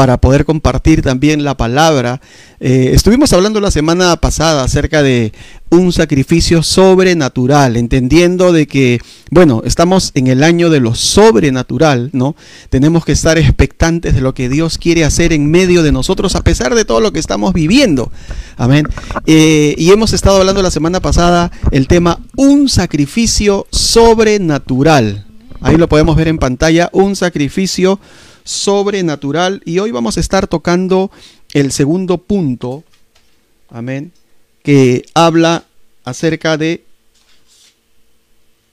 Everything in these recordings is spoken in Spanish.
para poder compartir también la palabra. Eh, estuvimos hablando la semana pasada acerca de un sacrificio sobrenatural, entendiendo de que, bueno, estamos en el año de lo sobrenatural, ¿no? Tenemos que estar expectantes de lo que Dios quiere hacer en medio de nosotros, a pesar de todo lo que estamos viviendo. Amén. Eh, y hemos estado hablando la semana pasada el tema un sacrificio sobrenatural. Ahí lo podemos ver en pantalla, un sacrificio sobrenatural. Y hoy vamos a estar tocando el segundo punto, amén, que habla acerca de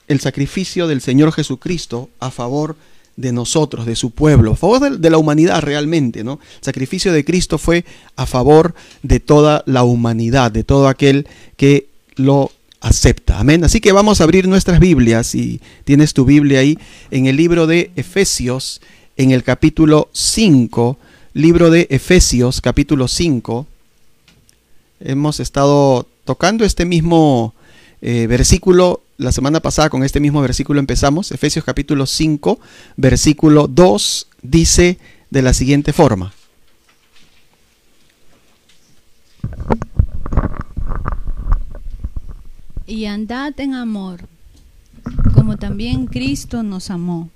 el sacrificio del Señor Jesucristo a favor de nosotros, de su pueblo, a favor de, la humanidad realmente, ¿no? El sacrificio de Cristo fue a favor de toda la humanidad, de todo aquel que lo acepta. Amén. Así que vamos a abrir nuestras Biblias, y tienes tu Biblia ahí, en el libro de Efesios, en el capítulo 5, libro de Efesios, capítulo 5. Hemos estado tocando este mismo eh, versículo la semana pasada, con este mismo versículo empezamos. Efesios capítulo 5, versículo 2 dice de la siguiente forma. Y andad en amor, como también Cristo nos amó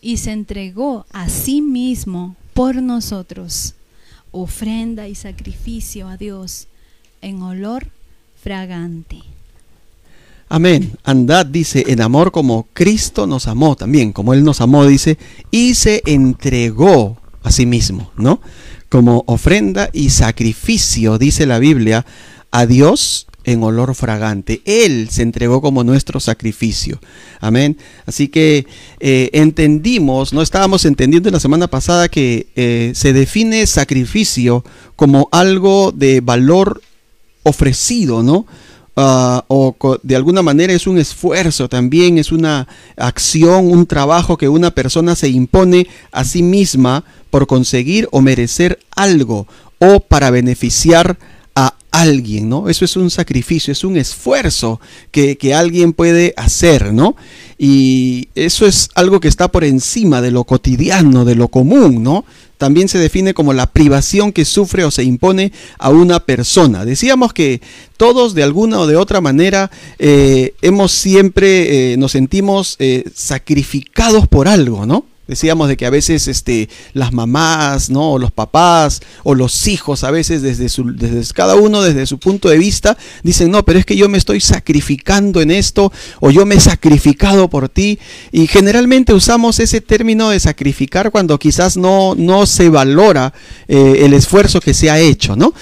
y se entregó a sí mismo por nosotros, ofrenda y sacrificio a Dios en olor fragante. Amén. Andad, dice, en amor como Cristo nos amó también, como Él nos amó, dice, y se entregó a sí mismo, ¿no? Como ofrenda y sacrificio, dice la Biblia, a Dios en olor fragante. Él se entregó como nuestro sacrificio. Amén. Así que eh, entendimos, no estábamos entendiendo la semana pasada que eh, se define sacrificio como algo de valor ofrecido, ¿no? Ah, o de alguna manera es un esfuerzo también, es una acción, un trabajo que una persona se impone a sí misma por conseguir o merecer algo o para beneficiar a alguien, ¿no? Eso es un sacrificio, es un esfuerzo que, que, alguien puede hacer, ¿no? Y eso es algo que está por encima de lo cotidiano, de lo común, ¿no? También se define como la privación que sufre o se impone a una persona. Decíamos que todos de alguna o de otra manera eh, hemos siempre, eh, nos sentimos eh, sacrificados por algo, ¿no? Decíamos de que a veces este, las mamás, ¿no? O los papás o los hijos, a veces desde, su, desde cada uno desde su punto de vista, dicen, no, pero es que yo me estoy sacrificando en esto o yo me he sacrificado por ti. Y generalmente usamos ese término de sacrificar cuando quizás no, no se valora eh, el esfuerzo que se ha hecho, ¿no?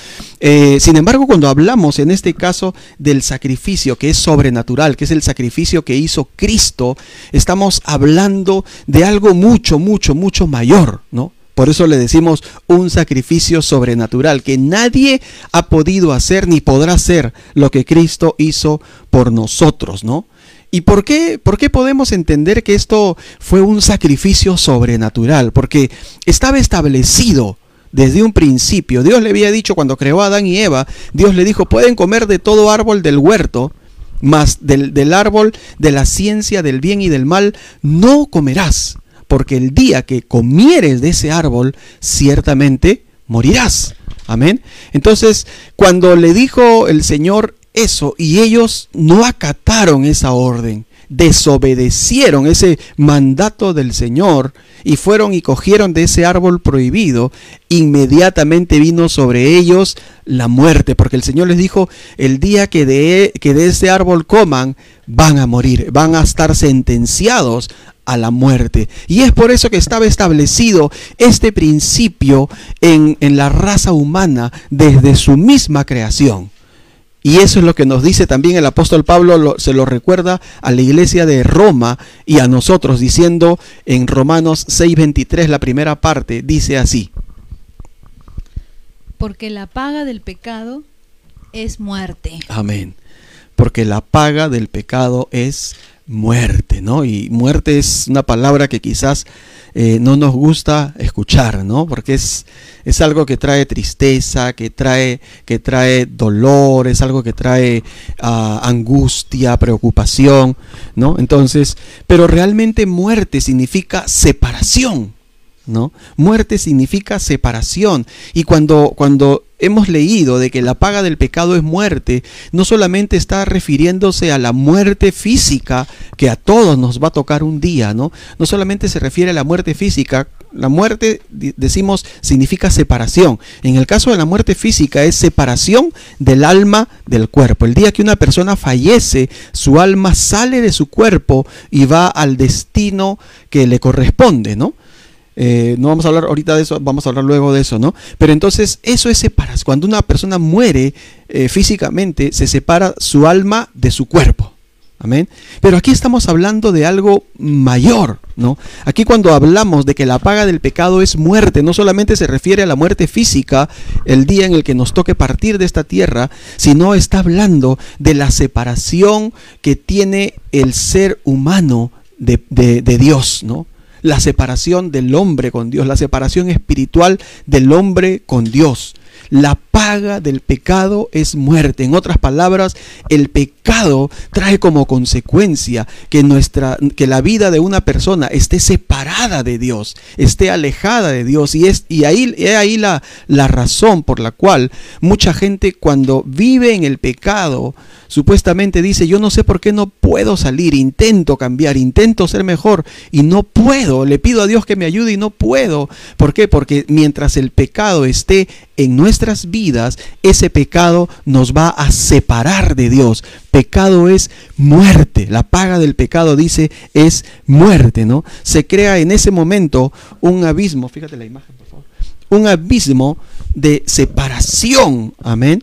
Eh, sin embargo, cuando hablamos en este caso del sacrificio que es sobrenatural, que es el sacrificio que hizo Cristo, estamos hablando de algo mucho, mucho, mucho mayor, ¿no? Por eso le decimos un sacrificio sobrenatural, que nadie ha podido hacer ni podrá hacer lo que Cristo hizo por nosotros, ¿no? ¿Y por qué, por qué podemos entender que esto fue un sacrificio sobrenatural? Porque estaba establecido desde un principio. Dios le había dicho cuando creó a Adán y Eva, Dios le dijo, pueden comer de todo árbol del huerto, mas del, del árbol de la ciencia del bien y del mal no comerás, porque el día que comieres de ese árbol, ciertamente morirás. Amén. Entonces, cuando le dijo el Señor eso y ellos no acataron esa orden, desobedecieron ese mandato del Señor y fueron y cogieron de ese árbol prohibido, inmediatamente vino sobre ellos la muerte, porque el Señor les dijo, el día que de, que de ese árbol coman, van a morir, van a estar sentenciados a la muerte. Y es por eso que estaba establecido este principio en, en la raza humana desde su misma creación. Y eso es lo que nos dice también el apóstol Pablo, se lo recuerda a la iglesia de Roma y a nosotros, diciendo en Romanos 6:23, la primera parte, dice así. Porque la paga del pecado es muerte. Amén. Porque la paga del pecado es muerte, ¿no? Y muerte es una palabra que quizás eh, no nos gusta escuchar, ¿no? Porque es, es algo que trae tristeza, que trae, que trae dolor, es algo que trae ah, angustia, preocupación, ¿no? Entonces, pero realmente muerte significa separación. ¿no? Muerte significa separación. Y cuando, cuando hemos leído de que la paga del pecado es muerte, no solamente está refiriéndose a la muerte física, que a todos nos va a tocar un día, ¿no? No solamente se refiere a la muerte física, la muerte, decimos, significa separación. En el caso de la muerte física es separación del alma del cuerpo. El día que una persona fallece, su alma sale de su cuerpo y va al destino que le corresponde, ¿no? Eh, no vamos a hablar ahorita de eso, vamos a hablar luego de eso, ¿no? Pero entonces eso es separar. Cuando una persona muere eh, físicamente, se separa su alma de su cuerpo. Amén. Pero aquí estamos hablando de algo mayor, ¿no? Aquí cuando hablamos de que la paga del pecado es muerte, no solamente se refiere a la muerte física, el día en el que nos toque partir de esta tierra, sino está hablando de la separación que tiene el ser humano de, de Dios, ¿no? La separación del hombre con Dios, la separación espiritual del hombre con Dios. La paga del pecado es muerte. En otras palabras, el pecado trae como consecuencia que nuestra que la vida de una persona esté separada de Dios, esté alejada de Dios y es y ahí ahí la la razón por la cual mucha gente cuando vive en el pecado supuestamente dice, "Yo no sé por qué no puedo salir, intento cambiar, intento ser mejor y no puedo, le pido a Dios que me ayude y no puedo." ¿Por qué? Porque mientras el pecado esté en nuestras vidas, ese pecado nos va a separar de Dios. Pecado es muerte. La paga del pecado, dice, es muerte, ¿no? Se crea en ese momento un abismo, fíjate la imagen, por favor, un abismo de separación, amén,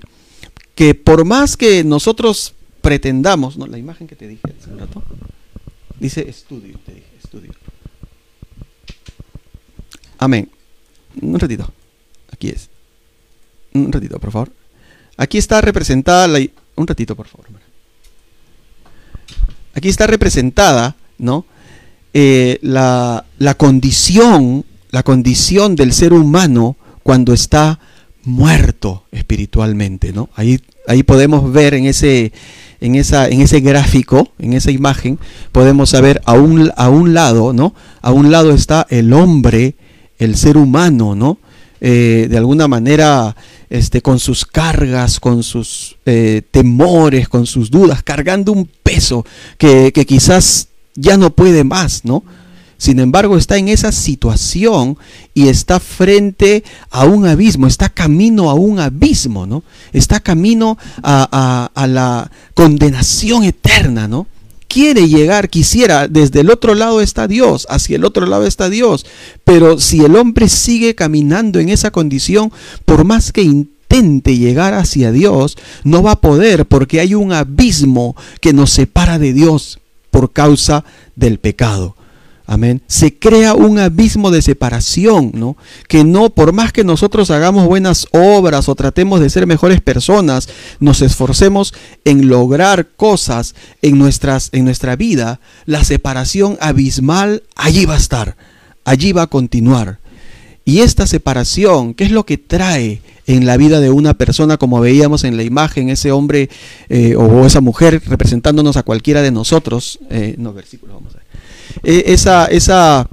que por más que nosotros pretendamos, ¿no? La imagen que te dije hace un rato, dice estudio, te dije, estudio. Amén. Un ratito. Aquí es. Un ratito, por favor. Aquí está representada la... Un ratito, por favor. Aquí está representada, ¿no? Eh, la, la, condición, la condición del ser humano cuando está muerto espiritualmente, ¿no? Ahí, ahí podemos ver en ese, en, esa, en ese gráfico, en esa imagen, podemos saber a un, a un lado, ¿no? A un lado está el hombre, el ser humano, ¿no? Eh, de alguna manera este, con sus cargas, con sus eh, temores, con sus dudas, cargando un peso que, que quizás ya no puede más, ¿no? Sin embargo, está en esa situación y está frente a un abismo, está camino a un abismo, ¿no? Está camino a, a, a la condenación eterna, ¿no? Quiere llegar, quisiera, desde el otro lado está Dios, hacia el otro lado está Dios, pero si el hombre sigue caminando en esa condición, por más que intente llegar hacia Dios, no va a poder porque hay un abismo que nos separa de Dios por causa del pecado. Se crea un abismo de separación, ¿no? Que no, por más que nosotros hagamos buenas obras o tratemos de ser mejores personas, nos esforcemos en lograr cosas en, nuestras, en nuestra vida, la separación abismal allí va a estar, allí va a continuar. Y esta separación, ¿qué es lo que trae en la vida de una persona, como veíamos en la imagen, ese hombre eh, o esa mujer representándonos a cualquiera de nosotros? Eh, no, versículo, vamos a ver. Eh, esa, esa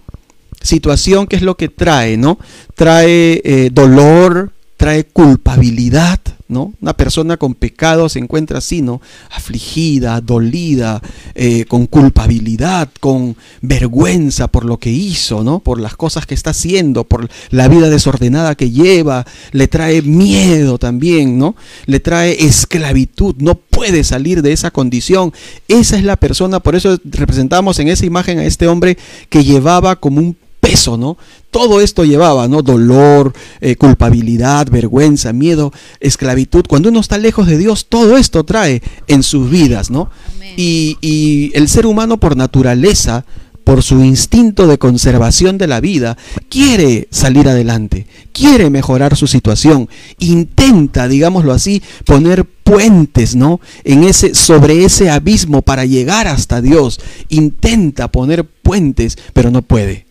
situación que es lo que trae, ¿no? Trae eh, dolor, trae culpabilidad, ¿no? Una persona con pecado se encuentra así, ¿no? Afligida, dolida, eh, con culpabilidad, con vergüenza por lo que hizo, ¿no? Por las cosas que está haciendo, por la vida desordenada que lleva, le trae miedo también, ¿no? Le trae esclavitud, no puede salir de esa condición. Esa es la persona, por eso representamos en esa imagen a este hombre que llevaba como un peso, ¿no? Todo esto llevaba, ¿no? Dolor, eh, culpabilidad, vergüenza, miedo, esclavitud. Cuando uno está lejos de Dios, todo esto trae en sus vidas, ¿no? Y, y el ser humano por naturaleza, por su instinto de conservación de la vida, quiere salir adelante, quiere mejorar su situación, intenta, digámoslo así, poner puentes, ¿no? En ese sobre ese abismo para llegar hasta Dios, intenta poner puentes, pero no puede.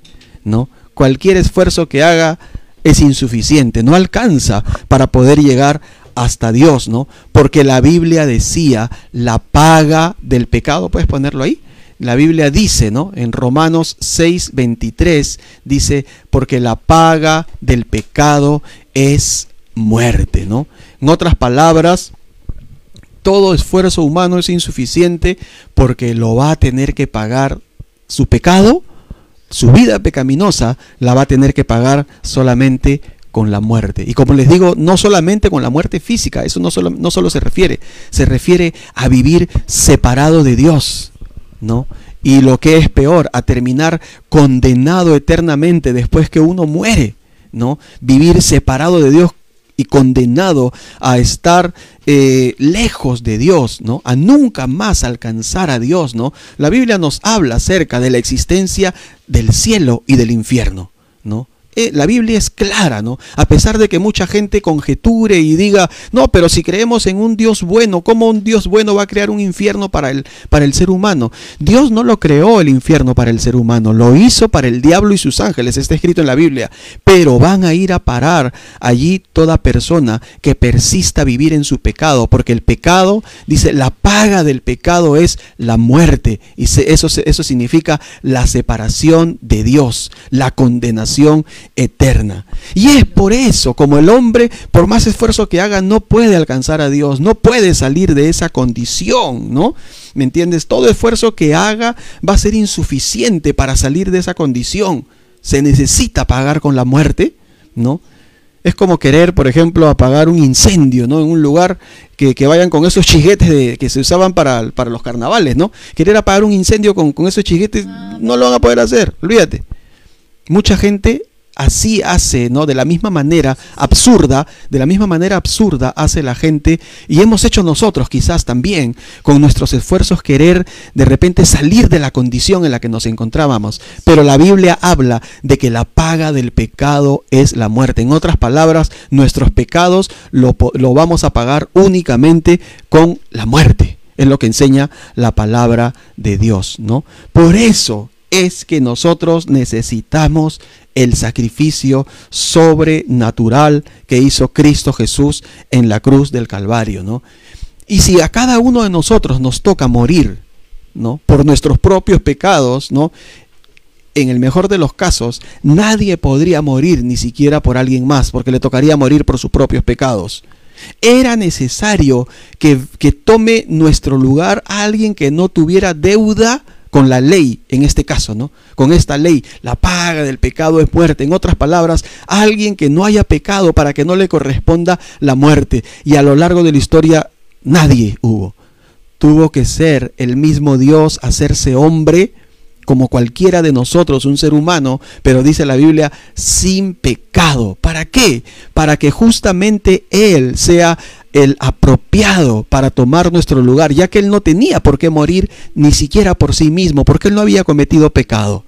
¿No? Cualquier esfuerzo que haga es insuficiente, no alcanza para poder llegar hasta Dios, ¿no? Porque la Biblia decía, la paga del pecado, puedes ponerlo ahí, la Biblia dice, ¿no? En Romanos 6, 23, dice, porque la paga del pecado es muerte, ¿no? En otras palabras, todo esfuerzo humano es insuficiente porque lo va a tener que pagar su pecado, su vida pecaminosa, la va a tener que pagar solamente con la muerte. Y como les digo, no solamente con la muerte física, eso no solo, no solo se refiere, se refiere a vivir separado de Dios, ¿no? Y lo que es peor, a terminar condenado eternamente después que uno muere, ¿no? Vivir separado de Dios y condenado a estar eh, lejos de Dios, ¿no? A nunca más alcanzar a Dios, ¿no? La Biblia nos habla acerca de la existencia del cielo y del infierno, ¿no? Eh, la Biblia es clara, ¿no? A pesar de que mucha gente conjeture y diga, no, pero si creemos en un Dios bueno, ¿cómo un Dios bueno va a crear un infierno para el, para el ser humano? Dios no lo creó el infierno para el ser humano, lo hizo para el diablo y sus ángeles, está escrito en la Biblia, pero van a ir a parar allí toda persona que persista a vivir en su pecado, porque el pecado, dice, la paga del pecado es la muerte, y eso, eso significa la separación de Dios, la condenación eterna. Y es por eso, como el hombre, por más esfuerzo que haga, no puede alcanzar a Dios, no puede salir de esa condición, ¿no? ¿Me entiendes? Todo esfuerzo que haga va a ser insuficiente para salir de esa condición. Se necesita pagar con la muerte, ¿no? Es como querer, por ejemplo, apagar un incendio, ¿no? En un lugar que, vayan con esos chiguetes de, que se usaban para, para, los carnavales, ¿no? Querer apagar un incendio con, con esos chiguetes ah, no lo van a poder hacer, olvídate. Mucha gente así hace, ¿no? De la misma manera absurda, de la misma manera absurda hace la gente y hemos hecho nosotros quizás también con nuestros esfuerzos querer de repente salir de la condición en la que nos encontrábamos. Pero la Biblia habla de que la paga del pecado es la muerte. En otras palabras, nuestros pecados lo, lo vamos a pagar únicamente con la muerte. Es lo que enseña la palabra de Dios, ¿no? Por eso es que nosotros necesitamos el sacrificio sobrenatural que hizo Cristo Jesús en la cruz del Calvario, ¿no? Y si a cada uno de nosotros nos toca morir, ¿no? Por nuestros propios pecados, ¿no? En el mejor de los casos, nadie podría morir ni siquiera por alguien más, porque le tocaría morir por sus propios pecados. Era necesario que, que tome nuestro lugar alguien que no tuviera deuda con la ley, en este caso, ¿no? Con esta ley, la paga del pecado es muerte. En otras palabras, alguien que no haya pecado para que no le corresponda la muerte. Y a lo largo de la historia, nadie hubo. Tuvo que ser el mismo Dios, hacerse hombre, como cualquiera de nosotros, un ser humano, pero dice la Biblia, sin pecado. ¿Para qué? Para que justamente Él sea el apropiado para tomar nuestro lugar, ya que Él no tenía por qué morir ni siquiera por sí mismo, porque Él no había cometido pecado.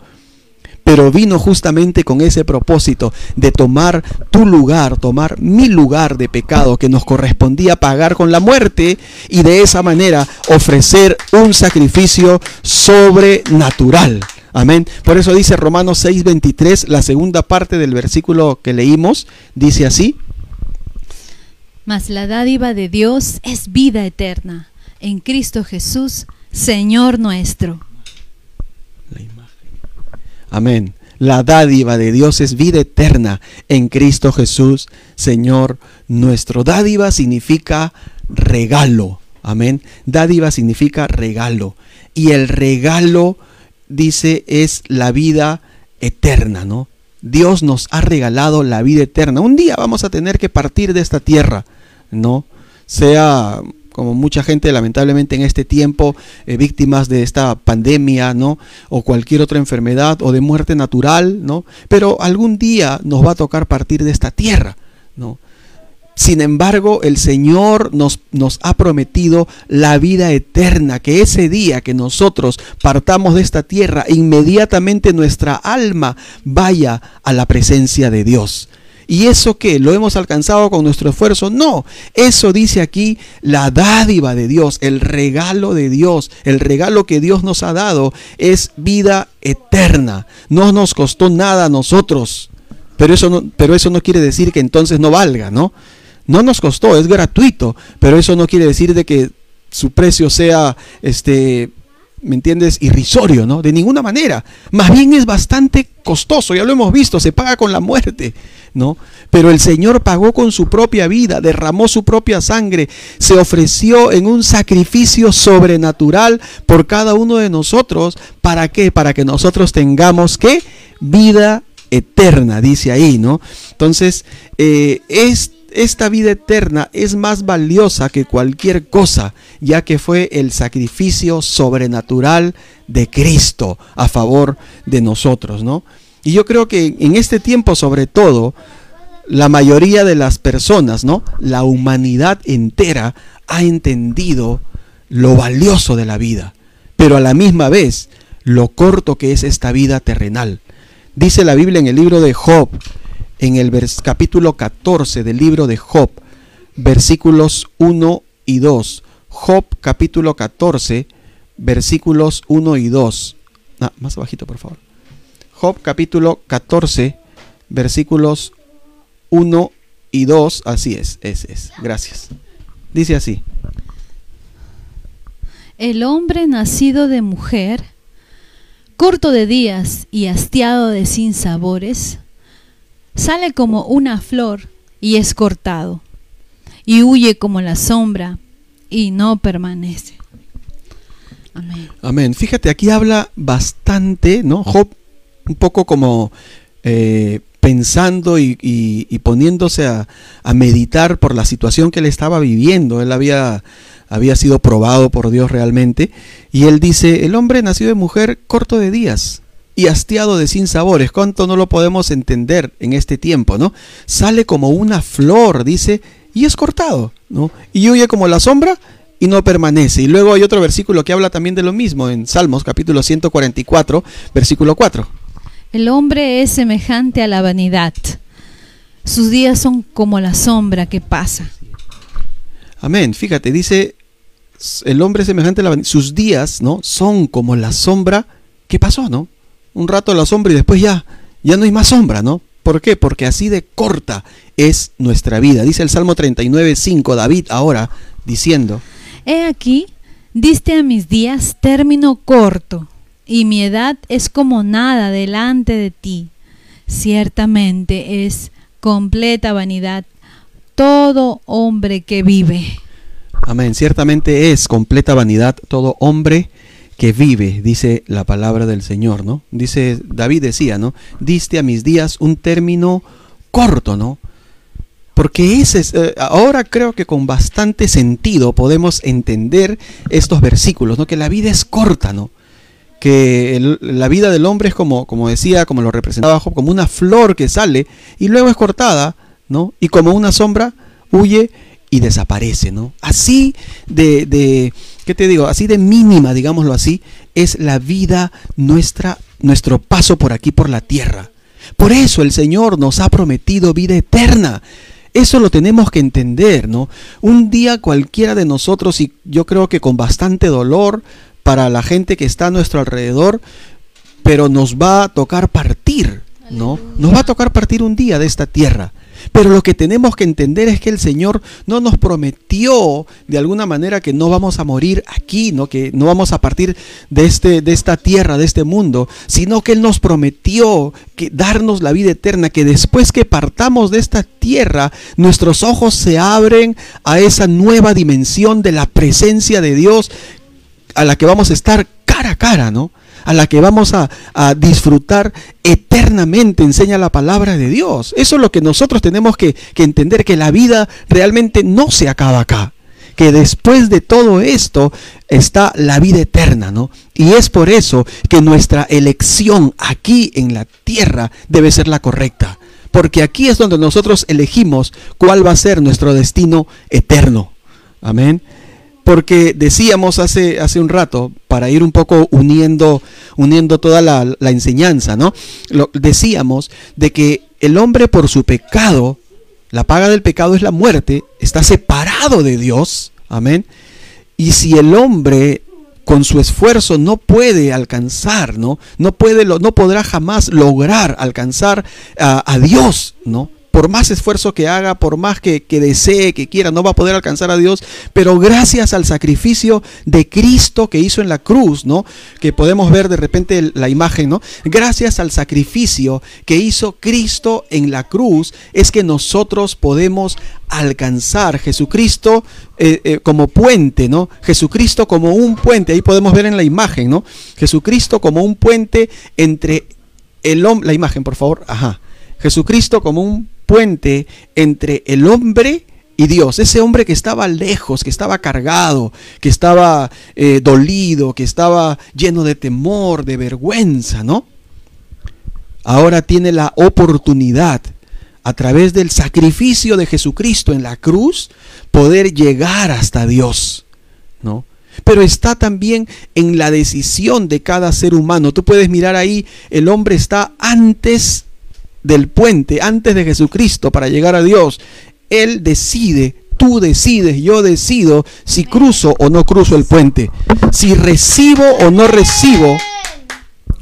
Pero vino justamente con ese propósito de tomar tu lugar, tomar mi lugar de pecado que nos correspondía pagar con la muerte y de esa manera ofrecer un sacrificio sobrenatural. Amén. Por eso dice Romanos 6:23, la segunda parte del versículo que leímos, dice así. Mas la dádiva de Dios es vida eterna en Cristo Jesús, Señor nuestro. Amén. La dádiva de Dios es vida eterna en Cristo Jesús, Señor nuestro. Dádiva significa regalo. Amén. Dádiva significa regalo. Y el regalo, dice, es la vida eterna, ¿no? Dios nos ha regalado la vida eterna. Un día vamos a tener que partir de esta tierra, ¿no? Sea como mucha gente lamentablemente en este tiempo eh, víctimas de esta pandemia, ¿no? O cualquier otra enfermedad o de muerte natural, ¿no? Pero algún día nos va a tocar partir de esta tierra, ¿no? Sin embargo, el Señor nos, nos, ha prometido la vida eterna, que ese día que nosotros partamos de esta tierra, inmediatamente nuestra alma vaya a la presencia de Dios. ¿Y eso qué? ¿Lo hemos alcanzado con nuestro esfuerzo? No, eso dice aquí la dádiva de Dios, el regalo de Dios, el regalo que Dios nos ha dado es vida eterna. No nos costó nada a nosotros, pero eso no, pero eso no quiere decir que entonces no valga, ¿no? No nos costó, es gratuito, pero eso no quiere decir de que su precio sea este ¿me entiendes?, irrisorio, ¿no? De ninguna manera. Más bien es bastante costoso, ya lo hemos visto, se paga con la muerte, ¿no? Pero el Señor pagó con su propia vida, derramó su propia sangre, se ofreció en un sacrificio sobrenatural por cada uno de nosotros. ¿Para qué? Para que nosotros tengamos, ¿qué? Vida eterna, dice ahí, ¿no? Entonces, eh, es esta vida eterna es más valiosa que cualquier cosa, ya que fue el sacrificio sobrenatural de Cristo a favor de nosotros, ¿no? Y yo creo que en este tiempo, sobre todo, la mayoría de las personas, ¿no? La humanidad entera ha entendido lo valioso de la vida, pero a la misma vez lo corto que es esta vida terrenal. Dice la Biblia en el libro de Job, en el capítulo 14 del libro de Job, versículos 1 y 2. Job capítulo 14, versículos 1 y 2. Ah, más abajito, por favor. Job capítulo 14, versículos 1 y 2. Así es, es, es. Gracias. Dice así. El hombre nacido de mujer, corto de días y hastiado de sinsabores, sale como una flor y es cortado, y huye como la sombra y no permanece. Amén. Fíjate, aquí habla bastante, ¿no? Job un poco como eh, pensando y, poniéndose a, a, meditar por la situación que él estaba viviendo. Él había, había sido probado por Dios realmente. Y él dice, el hombre nació de mujer corto de días y hastiado de sinsabores. ¿Cuánto no lo podemos entender en este tiempo, no? Sale como una flor, dice, y es cortado, ¿no? Y huye como la sombra y no permanece. Y luego hay otro versículo que habla también de lo mismo en Salmos capítulo 144, versículo 4. El hombre es semejante a la vanidad. Sus días son como la sombra que pasa. Amén. Fíjate, dice el hombre es semejante a la vanidad. Sus días, ¿no? Son como la sombra que pasó, ¿no? Un rato la sombra y después ya, ya no hay más sombra, ¿no? ¿Por qué? Porque así de corta es nuestra vida. Dice el Salmo 39, 5, David ahora diciendo, He aquí, diste a mis días término corto, y mi edad es como nada delante de ti. Ciertamente es completa vanidad todo hombre que vive. Amén, ciertamente es completa vanidad todo hombre que vive, dice la palabra del Señor, ¿no? Dice, David decía, ¿no? Diste a mis días un término corto, ¿no? Porque ese es, eh, ahora creo que con bastante sentido podemos entender estos versículos, ¿no? Que la vida es corta, ¿no? Que la vida del hombre es como, como decía, como lo representaba Job, como una flor que sale y luego es cortada, ¿no? Y como una sombra huye y desaparece, ¿no? Así de, de, ¿qué te digo? Así de mínima, digámoslo así, es la vida nuestra, nuestro paso por aquí, por la tierra. Por eso el Señor nos ha prometido vida eterna. Eso lo tenemos que entender, ¿no? Un día cualquiera de nosotros, y yo creo que con bastante dolor para la gente que está a nuestro alrededor, pero nos va a tocar partir, ¿no? Nos va a tocar partir un día de esta tierra. Pero lo que tenemos que entender es que el Señor no nos prometió de alguna manera que no vamos a morir aquí, ¿no? que no vamos a partir de, este, de esta tierra, de este mundo, sino que Él nos prometió que darnos la vida eterna, que después que partamos de esta tierra, nuestros ojos se abren a esa nueva dimensión de la presencia de Dios a la que vamos a estar cara a cara, ¿no? A la que vamos a, disfrutar eternamente, enseña la palabra de Dios. Eso es lo que nosotros tenemos que, que entender, que la vida realmente no se acaba acá que después de todo esto está la vida eterna, ¿no? Y es por eso que nuestra elección aquí en la tierra debe ser la correcta, porque aquí es donde nosotros elegimos cuál va a ser nuestro destino eterno. Amén porque decíamos hace, hace un rato, para ir un poco uniendo, uniendo toda la, enseñanza, ¿no? Lo, decíamos de que el hombre por su pecado, la paga del pecado es la muerte, está separado de Dios, amén. Y si el hombre con su esfuerzo no puede alcanzar, ¿no? No, puede, no podrá jamás lograr alcanzar a, a Dios, ¿no? Por más esfuerzo que haga, por más que, desee, que quiera, no va a poder alcanzar a Dios, pero gracias al sacrificio de Cristo que hizo en la cruz, ¿no? Que podemos ver de repente la imagen, ¿no? Gracias al sacrificio que hizo Cristo en la cruz, es que nosotros podemos alcanzar Jesucristo eh, eh, como puente, ¿no? Jesucristo como un puente, ahí podemos ver en la imagen, ¿no? Jesucristo como un puente entre el hombre, la imagen, por favor, ajá. Jesucristo como un puente entre el hombre y Dios, ese hombre que estaba lejos, que estaba cargado, que estaba eh, dolido, que estaba lleno de temor, de vergüenza, ¿no? Ahora tiene la oportunidad, a través del sacrificio de Jesucristo en la cruz, poder llegar hasta Dios, ¿no? Pero está también en la decisión de cada ser humano. Tú puedes mirar ahí, el hombre está antes del puente antes de Jesucristo para llegar a Dios. Él decide, tú decides, yo decido si cruzo o no cruzo el puente, si recibo o no recibo,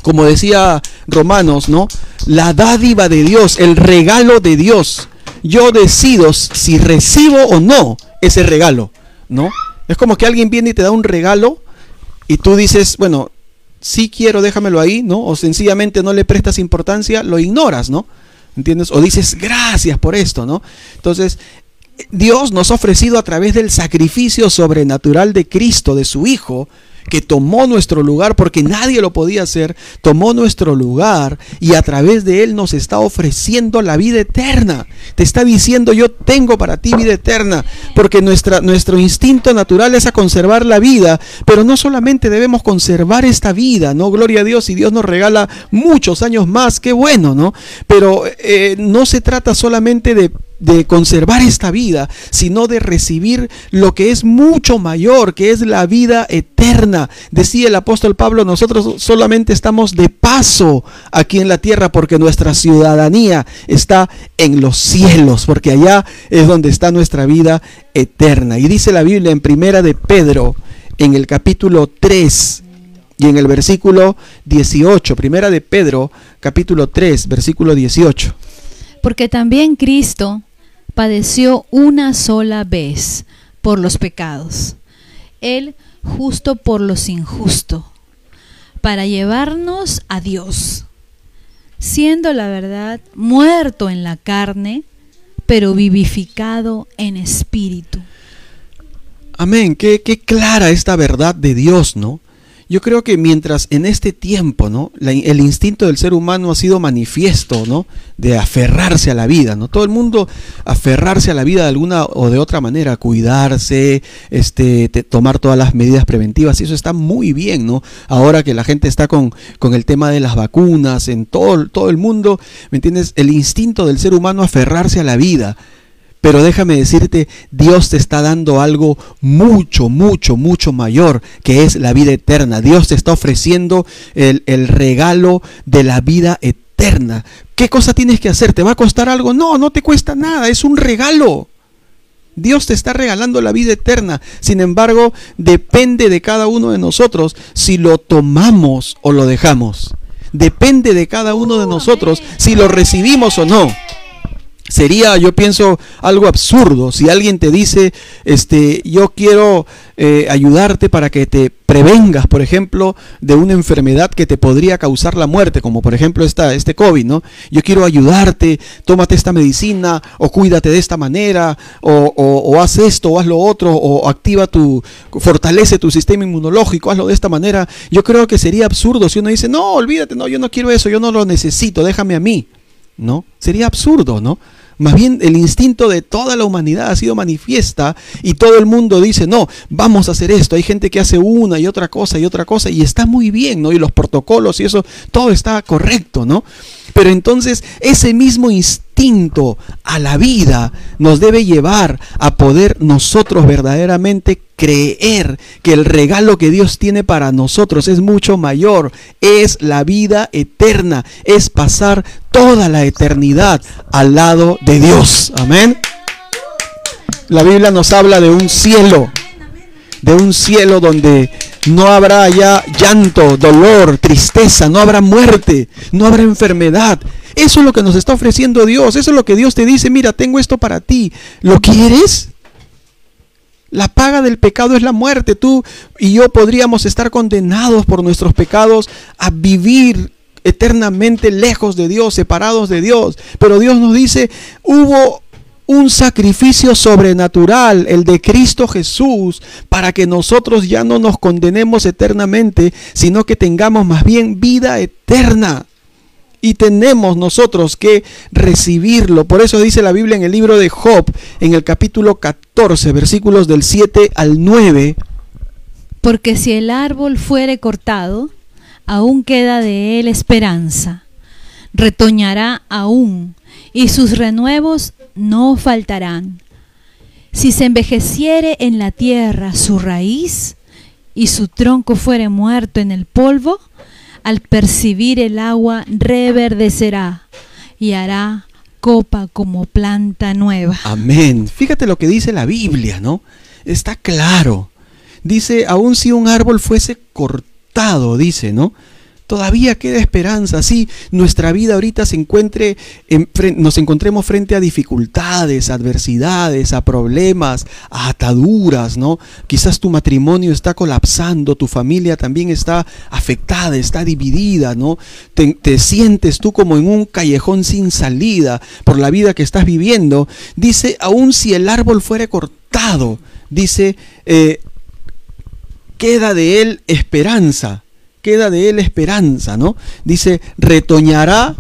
como decía Romanos, ¿no? La dádiva de Dios, el regalo de Dios. Yo decido si recibo o no ese regalo, ¿no? Es como que alguien viene y te da un regalo y tú dices, bueno, si quiero, déjamelo ahí, ¿no? O sencillamente no le prestas importancia, lo ignoras, ¿no? ¿Entiendes? O dices gracias por esto, ¿no? Entonces, Dios nos ha ofrecido a través del sacrificio sobrenatural de Cristo, de su Hijo, que tomó nuestro lugar porque nadie lo podía hacer, tomó nuestro lugar y a través de él nos está ofreciendo la vida eterna. Te está diciendo, yo tengo para ti vida eterna, porque nuestra, nuestro instinto natural es a conservar la vida, pero no solamente debemos conservar esta vida, ¿no? Gloria a Dios y Dios nos regala muchos años más, qué bueno, ¿no? Pero eh, no se trata solamente de de conservar esta vida, sino de recibir lo que es mucho mayor, que es la vida eterna. Decía el apóstol Pablo, nosotros solamente estamos de paso aquí en la tierra porque nuestra ciudadanía está en los cielos, porque allá es donde está nuestra vida eterna. Y dice la Biblia en primera de Pedro, en el capítulo 3, y en el versículo 18, primera de Pedro, capítulo 3, versículo 18. Porque también Cristo padeció una sola vez por los pecados, Él justo por los injustos, para llevarnos a Dios, siendo la verdad muerto en la carne, pero vivificado en espíritu. Amén, qué, qué clara esta verdad de Dios, ¿no? Yo creo que mientras en este tiempo, ¿no? el instinto del ser humano ha sido manifiesto, ¿no? De aferrarse a la vida, ¿no? Todo el mundo aferrarse a la vida de alguna o de otra manera, cuidarse, este, tomar todas las medidas preventivas, y eso está muy bien, ¿no? Ahora que la gente está con, con el tema de las vacunas en todo, todo el mundo, ¿me entiendes? El instinto del ser humano aferrarse a la vida. Pero déjame decirte, Dios te está dando algo mucho, mucho, mucho mayor, que es la vida eterna. Dios te está ofreciendo el, regalo de la vida eterna. ¿Qué cosa tienes que hacer? ¿Te va a costar algo? No, no te cuesta nada, es un regalo. Dios te está regalando la vida eterna. Sin embargo, depende de cada uno de nosotros si lo tomamos o lo dejamos. Depende de cada uno de nosotros si lo recibimos o no. Sería, yo pienso, algo absurdo si alguien te dice, este, yo quiero eh, ayudarte para que te prevengas, por ejemplo, de una enfermedad que te podría causar la muerte, como por ejemplo esta, este COVID, ¿no? Yo quiero ayudarte, tómate esta medicina, o cuídate de esta manera, o, o haz esto, o haz lo otro, o activa tu, fortalece tu sistema inmunológico, hazlo de esta manera. Yo creo que sería absurdo si uno dice, no, olvídate, no, yo no quiero eso, yo no lo necesito, déjame a mí. ¿No? Sería absurdo, ¿no? Más bien el instinto de toda la humanidad ha sido manifiesta y todo el mundo dice, no, vamos a hacer esto. Hay gente que hace una y otra cosa y otra cosa y está muy bien, ¿no? Y los protocolos y eso, todo está correcto, ¿no? Pero entonces ese mismo instinto a la vida nos debe llevar a poder nosotros verdaderamente creer que el regalo que Dios tiene para nosotros es mucho mayor, es la vida eterna, es pasar toda la eternidad al lado de Dios. Amén. La Biblia nos habla de un cielo, de un cielo donde no habrá ya llanto, dolor, tristeza, no habrá muerte, no habrá enfermedad. Eso es lo que nos está ofreciendo Dios. Eso es lo que Dios te dice. Mira, tengo esto para ti. ¿Lo quieres? La paga del pecado es la muerte. Tú y yo podríamos estar condenados por nuestros pecados a vivir eternamente lejos de Dios, separados de Dios. Pero Dios nos dice, hubo un sacrificio sobrenatural, el de Cristo Jesús, para que nosotros ya no nos condenemos eternamente, sino que tengamos más bien vida eterna. Y tenemos nosotros que recibirlo. Por eso dice la Biblia en el libro de Job, en el capítulo 14, versículos del 7 al 9. Porque si el árbol fuere cortado, aún queda de él esperanza. Retoñará aún, y sus renuevos no faltarán. Si se envejeciere en la tierra su raíz, y su tronco fuere muerto en el polvo, al percibir el agua reverdecerá y hará copa como planta nueva. Amén. Fíjate lo que dice la Biblia, ¿no? Está claro. Dice, aun si un árbol fuese cortado, dice, ¿no? Todavía queda esperanza, sí, nuestra vida ahorita se encuentre, nos encontremos frente a dificultades, adversidades, a problemas, a ataduras, ¿no? Quizás tu matrimonio está colapsando, tu familia también está afectada, está dividida, ¿no? Te, sientes tú como en un callejón sin salida por la vida que estás viviendo. Dice, aun si el árbol fuere cortado, dice, eh, queda de él esperanza queda de él esperanza, ¿no? Dice, retoñará,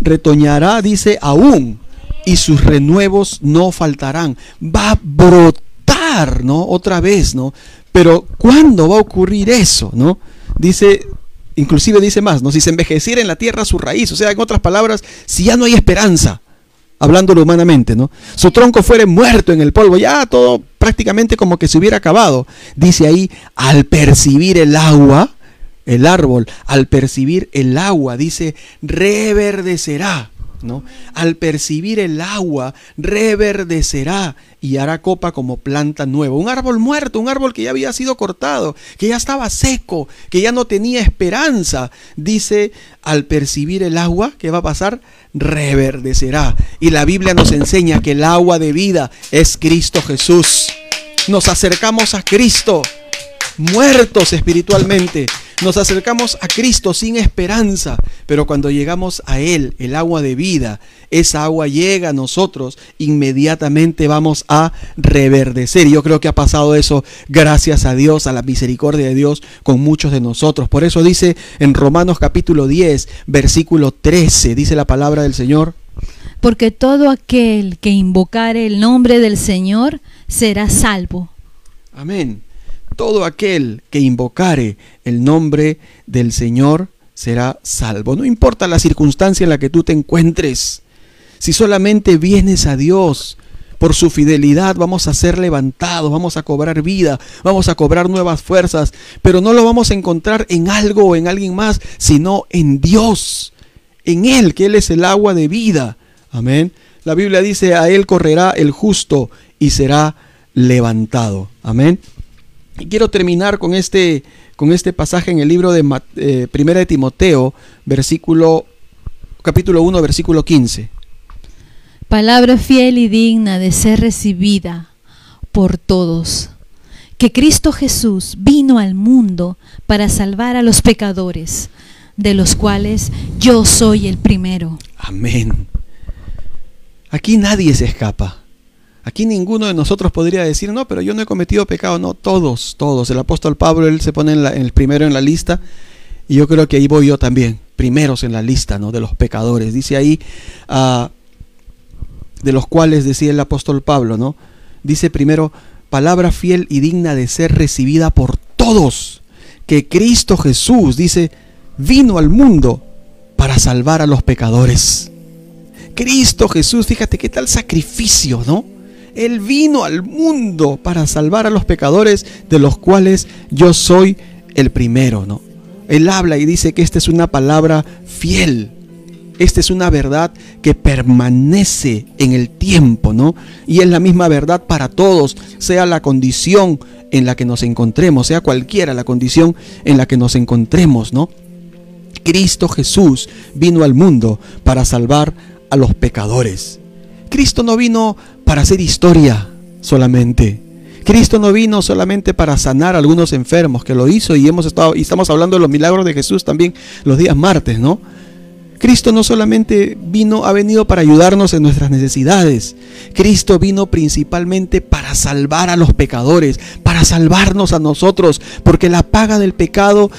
retoñará, dice, aún, y sus renuevos no faltarán. Va a brotar, ¿no? Otra vez, ¿no? Pero ¿cuándo va a ocurrir eso, ¿no? Dice, inclusive dice más, ¿no? Si se envejeciera en la tierra su raíz, o sea, en otras palabras, si ya no hay esperanza, hablándolo humanamente, ¿no? Su tronco fuere muerto en el polvo, ya todo prácticamente como que se hubiera acabado. Dice ahí, al percibir el agua, el árbol, al percibir el agua, dice, reverdecerá. ¿no? Al percibir el agua, reverdecerá y hará copa como planta nueva. Un árbol muerto, un árbol que ya había sido cortado, que ya estaba seco, que ya no tenía esperanza. Dice, al percibir el agua, ¿qué va a pasar? Reverdecerá. Y la Biblia nos enseña que el agua de vida es Cristo Jesús. Nos acercamos a Cristo, muertos espiritualmente nos acercamos a Cristo sin esperanza, pero cuando llegamos a Él, el agua de vida, esa agua llega a nosotros, inmediatamente vamos a reverdecer. Yo creo que ha pasado eso gracias a Dios, a la misericordia de Dios con muchos de nosotros. Por eso dice en Romanos capítulo 10, versículo 13, dice la palabra del Señor. Porque todo aquel que invocare el nombre del Señor será salvo. Amén. Todo aquel que invocare el nombre del Señor será salvo. No importa la circunstancia en la que tú te encuentres. Si solamente vienes a Dios por su fidelidad, vamos a ser levantados, vamos a cobrar vida, vamos a cobrar nuevas fuerzas, pero no lo vamos a encontrar en algo o en alguien más, sino en Dios, en Él, que Él es el agua de vida. Amén. La Biblia dice, a Él correrá el justo y será levantado. Amén. Y quiero terminar con este, con este pasaje en el libro de eh, Primera de Timoteo, versículo, capítulo 1, versículo 15. Palabra fiel y digna de ser recibida por todos. Que Cristo Jesús vino al mundo para salvar a los pecadores, de los cuales yo soy el primero. Amén. Aquí nadie se escapa. Aquí ninguno de nosotros podría decir, no, pero yo no he cometido pecado. No, todos, todos. El apóstol Pablo, él se pone en, el primero en la lista. Y yo creo que ahí voy yo también, primeros en la lista, ¿no? De los pecadores. Dice ahí, ah, de los cuales decía el apóstol Pablo, ¿no? Dice primero, palabra fiel y digna de ser recibida por todos. Que Cristo Jesús, dice, vino al mundo para salvar a los pecadores. Cristo Jesús, fíjate qué tal sacrificio, ¿no? Él vino al mundo para salvar a los pecadores, de los cuales yo soy el primero, ¿no? Él habla y dice que esta es una palabra fiel. Esta es una verdad que permanece en el tiempo, ¿no? Y es la misma verdad para todos, sea la condición en la que nos encontremos, sea cualquiera la condición en la que nos encontremos, ¿no? Cristo Jesús vino al mundo para salvar a los pecadores. Cristo no vino para hacer historia solamente. Cristo no vino solamente para sanar a algunos enfermos, que lo hizo y hemos estado y estamos hablando de los milagros de Jesús también los días martes, ¿no? Cristo no solamente vino, ha venido para ayudarnos en nuestras necesidades. Cristo vino principalmente para salvar a los pecadores, para salvarnos a nosotros, porque la paga del pecado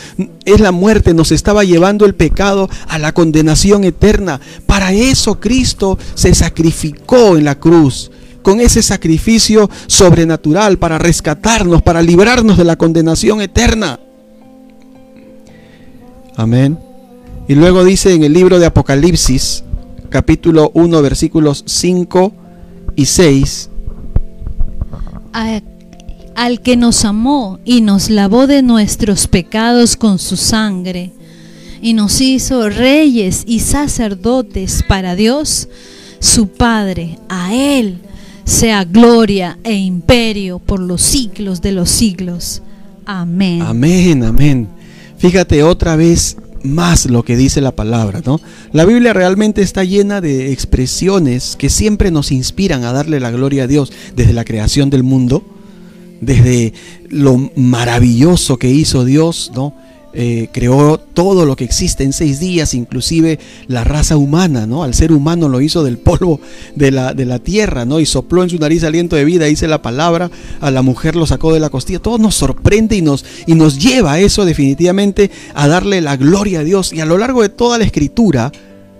es la muerte, nos estaba llevando el pecado a la condenación eterna. Para eso Cristo se sacrificó en la cruz con ese sacrificio sobrenatural para rescatarnos, para librarnos de la condenación eterna. Amén. Y luego dice en el libro de Apocalipsis, capítulo 1, versículos 5 y 6. al que nos amó y nos lavó de nuestros pecados con su sangre y nos hizo reyes y sacerdotes para Dios, su Padre, a Él sea gloria e imperio por los siglos de los siglos. Amén. Amén, amén. Fíjate otra vez más lo que dice la palabra, ¿no? La Biblia realmente está llena de expresiones que siempre nos inspiran a darle la gloria a Dios desde la creación del mundo, desde lo maravilloso que hizo Dios, ¿no? Eh, creó todo lo que existe en seis días, inclusive la raza humana, ¿no? Al ser humano lo hizo del polvo de la, de la tierra, ¿no? Y sopló en su nariz aliento de vida, dice la palabra, a la mujer lo sacó de la costilla. Todo nos sorprende y nos, y nos lleva a eso definitivamente a darle la gloria a Dios. Y a lo largo de toda la escritura,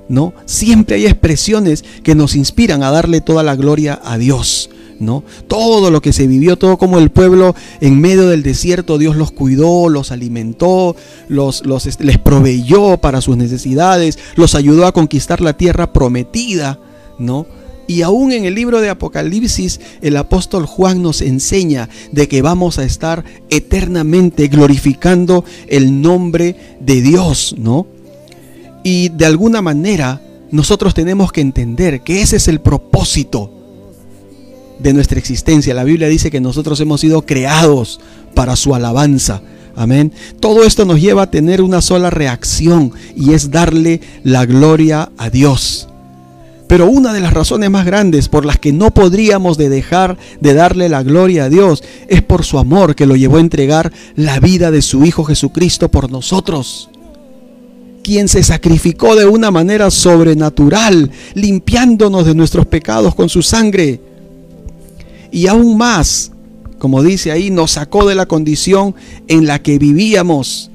¿no? Siempre hay expresiones que nos inspiran a darle toda la gloria a Dios. ¿No? Todo lo que se vivió, todo como el pueblo en medio del desierto, Dios los cuidó, los alimentó, los, este, les proveyó para sus necesidades, los ayudó a conquistar la tierra prometida, ¿no? Y aún en el libro de Apocalipsis, el apóstol Juan nos enseña de que vamos a estar eternamente glorificando el nombre de Dios, ¿no? Y de alguna manera nosotros tenemos que entender que ese es el propósito de nuestra existencia. La Biblia dice que nosotros hemos sido creados para su alabanza. Amén. Todo esto nos lleva a tener una sola reacción y es darle la gloria a Dios. Pero una de las razones más grandes por las que no podríamos de dejar de darle la gloria a Dios es por su amor que lo llevó a entregar la vida de su Hijo Jesucristo por nosotros quien se sacrificó de una manera sobrenatural, limpiándonos de nuestros pecados con su sangre y aún más, como dice ahí, nos sacó de la condición en la que vivíamos.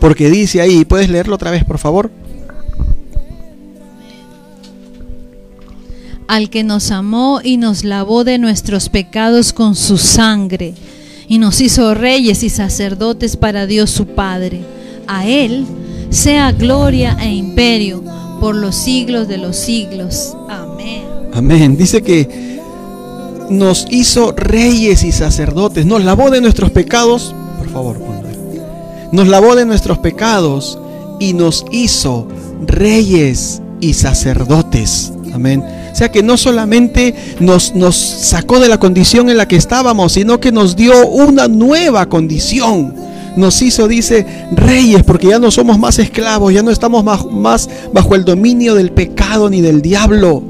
Porque dice ahí, ¿puedes leerlo otra vez, por favor? Al que nos amó y nos lavó de nuestros pecados con su sangre, y nos hizo reyes y sacerdotes para Dios su Padre. A Él sea gloria e imperio por los siglos de los siglos. Amén. Amén. Dice que nos hizo reyes y sacerdotes, nos lavó de nuestros pecados, por favor, nos lavó de nuestros pecados y nos hizo reyes y sacerdotes. Amén. O sea que no solamente nos, nos sacó de la condición en la que estábamos, sino que nos dio una nueva condición. Nos hizo, dice, reyes, porque ya no somos más esclavos, ya no estamos más, más bajo el dominio del pecado ni del diablo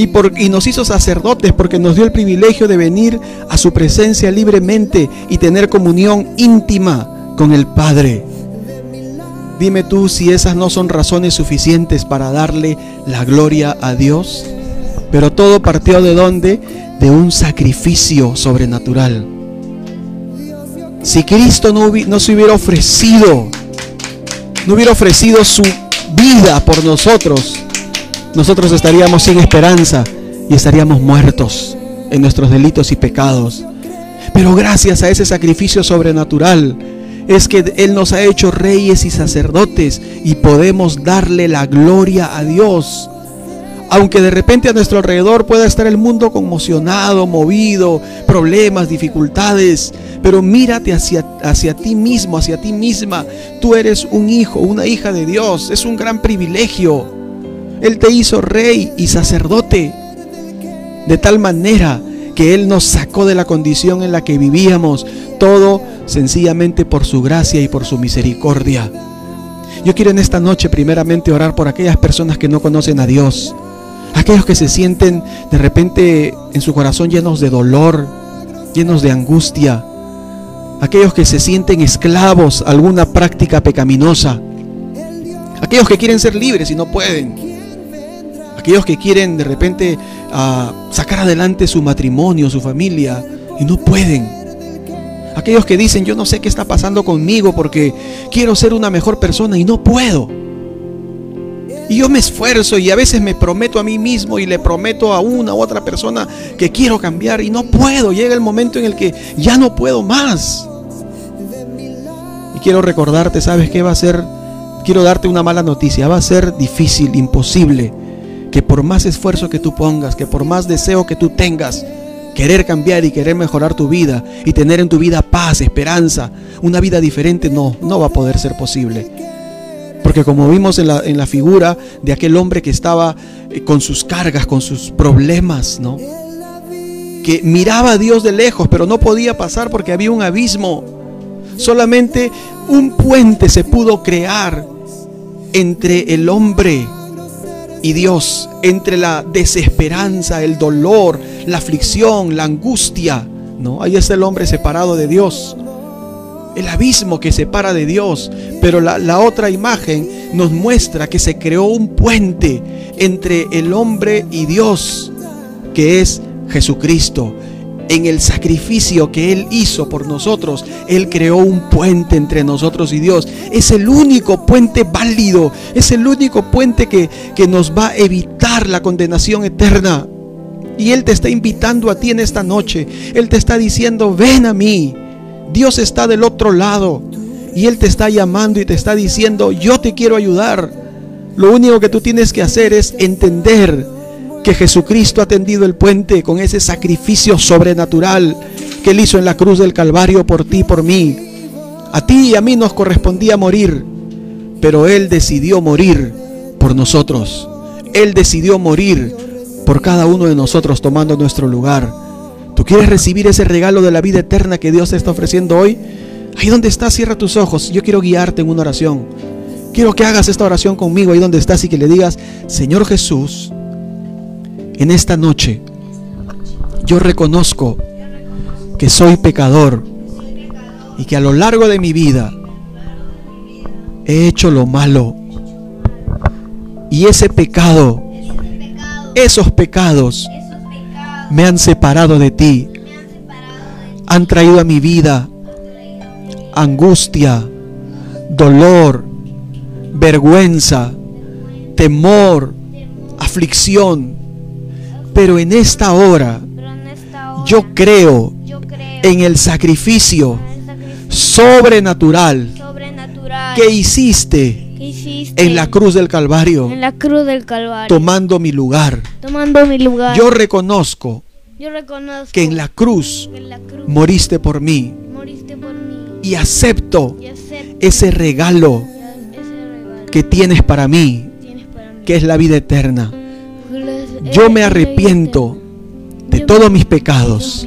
y, nos hizo sacerdotes porque nos dio el privilegio de venir a su presencia libremente y tener comunión íntima con el Padre. Dime tú si esas no son razones suficientes para darle la gloria a Dios. Pero todo partió de dónde? De un sacrificio sobrenatural. Si Cristo no, no se hubiera ofrecido, no hubiera ofrecido su vida por nosotros, nosotros estaríamos sin esperanza y estaríamos muertos en nuestros delitos y pecados. Pero gracias a ese sacrificio sobrenatural es que Él nos ha hecho reyes y sacerdotes y podemos darle la gloria a Dios. Aunque de repente a nuestro alrededor pueda estar el mundo conmocionado, movido, problemas, dificultades, pero mírate hacia, hacia ti mismo, hacia ti misma. Tú eres un hijo, una hija de Dios. Es un gran privilegio. Él te hizo rey y sacerdote. De tal manera que Él nos sacó de la condición en la que vivíamos. Todo sencillamente por su gracia y por su misericordia. Yo quiero en esta noche primeramente orar por aquellas personas que no conocen a Dios. Aquellos que se sienten de repente en su corazón llenos de dolor, llenos de angustia. Aquellos que se sienten esclavos a alguna práctica pecaminosa. Aquellos que quieren ser libres y no pueden. Aquellos que quieren de repente ah, sacar adelante su matrimonio, su familia y no pueden. Aquellos que dicen, yo no sé qué está pasando conmigo porque quiero ser una mejor persona y no puedo. Y yo me esfuerzo y a veces me prometo a mí mismo y le prometo a una u otra persona que quiero cambiar y no puedo. Llega el momento en el que ya no puedo más. Y quiero recordarte, ¿sabes qué va a ser? Quiero darte una mala noticia. Va a ser difícil, imposible, que por más esfuerzo que tú pongas, que por más deseo que tú tengas, querer cambiar y querer mejorar tu vida y tener en tu vida paz, esperanza, una vida diferente, no, no va a poder ser posible. Porque como vimos en la, en la figura de aquel hombre que estaba eh, con sus cargas, con sus problemas, ¿no? Que miraba a Dios de lejos, pero no podía pasar porque había un abismo. Solamente un puente se pudo crear entre el hombre y Dios, entre la desesperanza, el dolor, la aflicción, la angustia, ¿no? Ahí está el hombre separado de Dios. El abismo que separa de Dios. Pero la, la otra imagen nos muestra que se creó un puente entre el hombre y Dios, que es Jesucristo en el sacrificio que Él hizo por nosotros, Él creó un puente entre nosotros y Dios. Es el único puente válido, es el único puente que, que nos va a evitar la condenación eterna. Y Él te está invitando a ti en esta noche. Él te está diciendo, ven a mí. Dios está del otro lado. Y Él te está llamando y te está diciendo, yo te quiero ayudar. Lo único que tú tienes que hacer es entender que Jesucristo ha tendido el puente con ese sacrificio sobrenatural que Él hizo en la cruz del Calvario por ti y por mí. A ti y a mí nos correspondía morir, pero Él decidió morir por nosotros. Él decidió morir por cada uno de nosotros tomando nuestro lugar. ¿Tú quieres recibir ese regalo de la vida eterna que Dios te está ofreciendo hoy? Ahí donde estás, cierra tus ojos. Yo quiero guiarte en una oración. Quiero que hagas esta oración conmigo ahí donde estás y que le digas, Señor Jesús, en esta noche yo reconozco que soy pecador y que a lo largo de mi vida he hecho lo malo. Y ese pecado, esos pecados me han separado de ti. Han traído a mi vida angustia, dolor, vergüenza, temor, aflicción. Pero en esta hora yo creo en el sacrificio sobrenatural que hiciste en la cruz del Calvario, en la cruz del Calvario, tomando mi lugar. tomando mi lugar. Yo reconozco Yo reconozco que en la cruz que en la cruz moriste por mí moriste por mí y acepto y acepto ese regalo ese regalo que tienes para mí, que tienes para mí. que es la vida eterna. Yo me arrepiento de todos mis pecados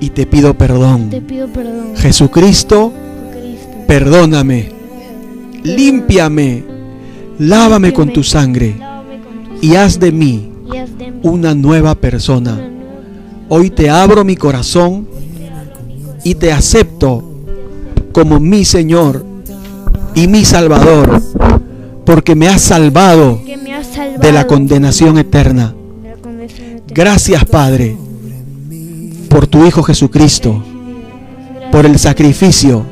y te pido perdón. Jesucristo, Cristo. perdóname, límpiame, lávame con tu sangre y haz de mí una nueva persona. Hoy te abro mi corazón y te acepto como mi Señor y mi Salvador, porque me has salvado de la condenación eterna. Gracias, Padre, por tu Hijo Jesucristo, por el sacrificio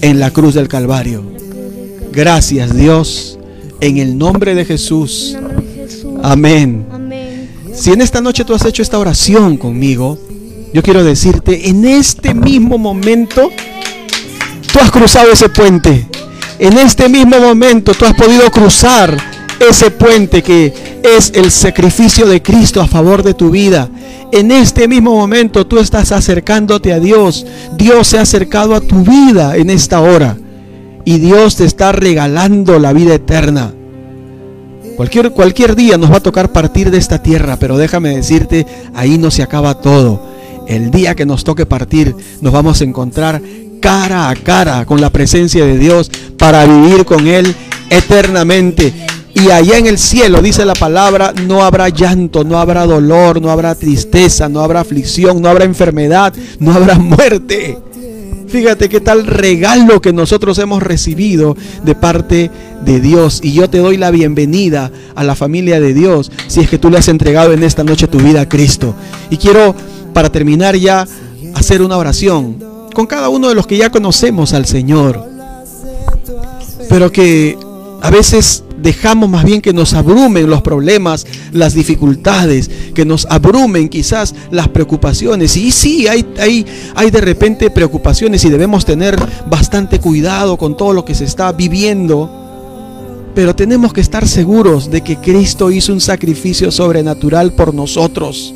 en la cruz del Calvario. Gracias, Dios, en el nombre de Jesús. Amén. Si en esta noche tú has hecho esta oración conmigo, yo quiero decirte, en este mismo momento, tú has cruzado ese puente. En este mismo momento tú has podido cruzar ese puente que es el sacrificio de Cristo a favor de tu vida. En este mismo momento tú estás acercándote a Dios. Dios se ha acercado a tu vida en esta hora. Y Dios te está regalando la vida eterna. Cualquier, cualquier día nos va a tocar partir de esta tierra, pero déjame decirte, ahí no se acaba todo. El día que nos toque partir, nos vamos a encontrar cara a cara con la presencia de Dios para vivir con Él eternamente. Y allá en el cielo, dice la palabra, no habrá llanto, no habrá dolor, no habrá tristeza, no habrá aflicción, no habrá enfermedad, no habrá muerte. Fíjate qué tal regalo que nosotros hemos recibido de parte de Dios. Y yo te doy la bienvenida a la familia de Dios si es que tú le has entregado en esta noche tu vida a Cristo. Y quiero, para terminar ya, hacer una oración con cada uno de los que ya conocemos al Señor. Pero que a veces dejamos más bien que nos abrumen los problemas, las dificultades, que nos abrumen quizás las preocupaciones. Y sí, hay, hay, hay de repente preocupaciones y debemos tener bastante cuidado con todo lo que se está viviendo. Pero tenemos que estar seguros de que Cristo hizo un sacrificio sobrenatural por nosotros.